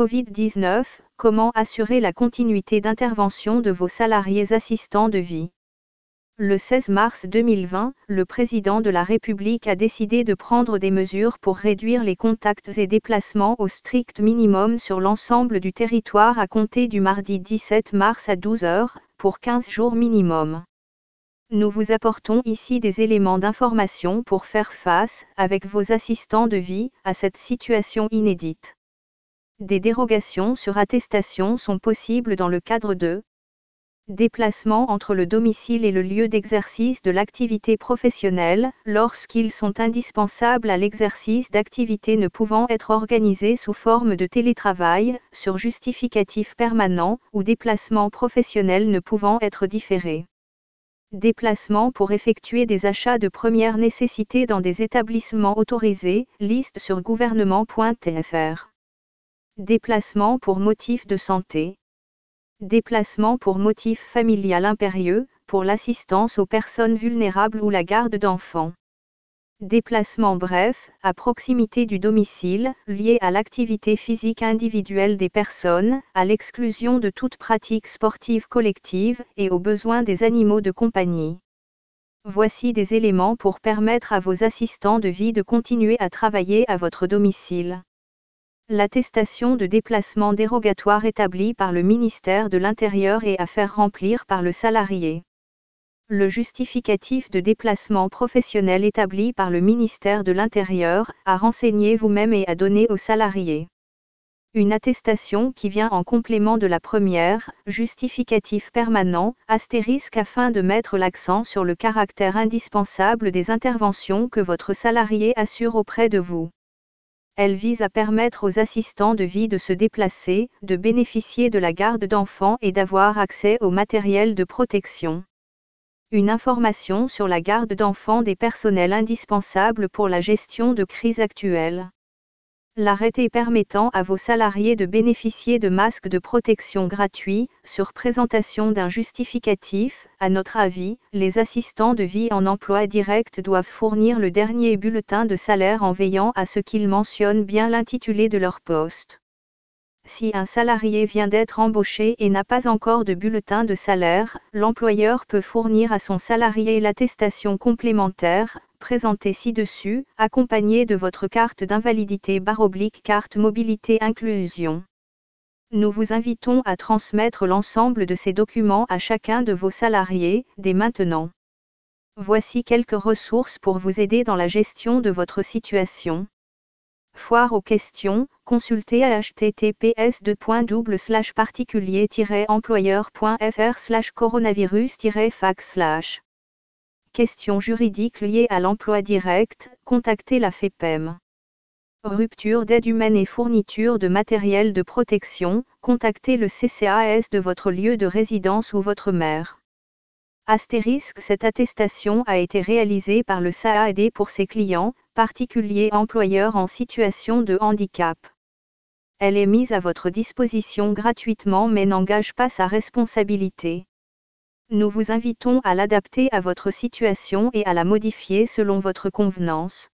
Covid-19, comment assurer la continuité d'intervention de vos salariés assistants de vie? Le 16 mars 2020, le président de la République a décidé de prendre des mesures pour réduire les contacts et déplacements au strict minimum sur l'ensemble du territoire à compter du mardi 17 mars à 12 heures, pour 15 jours minimum. Nous vous apportons ici des éléments d'information pour faire face, avec vos assistants de vie, à cette situation inédite. Des dérogations sur attestation sont possibles dans le cadre de déplacements entre le domicile et le lieu d'exercice de l'activité professionnelle, lorsqu'ils sont indispensables à l'exercice d'activités ne pouvant être organisées sous forme de télétravail, sur justificatif permanent, ou déplacements professionnels ne pouvant être différés. Déplacements pour effectuer des achats de première nécessité dans des établissements autorisés, liste sur gouvernement.tfr. Déplacements pour motifs de santé. Déplacement pour motif familial impérieux, pour l'assistance aux personnes vulnérables ou la garde d'enfants. Déplacement bref, à proximité du domicile, lié à l'activité physique individuelle des personnes, à l'exclusion de toute pratique sportive collective et aux besoins des animaux de compagnie. Voici des éléments pour permettre à vos assistants de vie de continuer à travailler à votre domicile l'attestation de déplacement dérogatoire établie par le ministère de l'Intérieur et à faire remplir par le salarié. Le justificatif de déplacement professionnel établi par le ministère de l'Intérieur, à renseigner vous-même et à donner au salarié. Une attestation qui vient en complément de la première, justificatif permanent, astérisque afin de mettre l'accent sur le caractère indispensable des interventions que votre salarié assure auprès de vous. Elle vise à permettre aux assistants de vie de se déplacer, de bénéficier de la garde d'enfants et d'avoir accès au matériel de protection. Une information sur la garde d'enfants des personnels indispensables pour la gestion de crise actuelle l'arrêté permettant à vos salariés de bénéficier de masques de protection gratuits, sur présentation d'un justificatif, à notre avis, les assistants de vie en emploi direct doivent fournir le dernier bulletin de salaire en veillant à ce qu'ils mentionnent bien l'intitulé de leur poste. Si un salarié vient d'être embauché et n'a pas encore de bulletin de salaire, l'employeur peut fournir à son salarié l'attestation complémentaire, présenté ci-dessus, accompagné de votre carte d'invalidité baroblique carte mobilité inclusion. Nous vous invitons à transmettre l'ensemble de ces documents à chacun de vos salariés, dès maintenant. Voici quelques ressources pour vous aider dans la gestion de votre situation. Foire aux questions, consultez https particulier employeurfr coronavirus fax Questions juridiques liées à l'emploi direct, contactez la FEPEM. Rupture d'aide humaine et fourniture de matériel de protection, contactez le CCAS de votre lieu de résidence ou votre maire. Astérisque Cette attestation a été réalisée par le SAAD pour ses clients, particuliers employeurs en situation de handicap. Elle est mise à votre disposition gratuitement mais n'engage pas sa responsabilité. Nous vous invitons à l'adapter à votre situation et à la modifier selon votre convenance.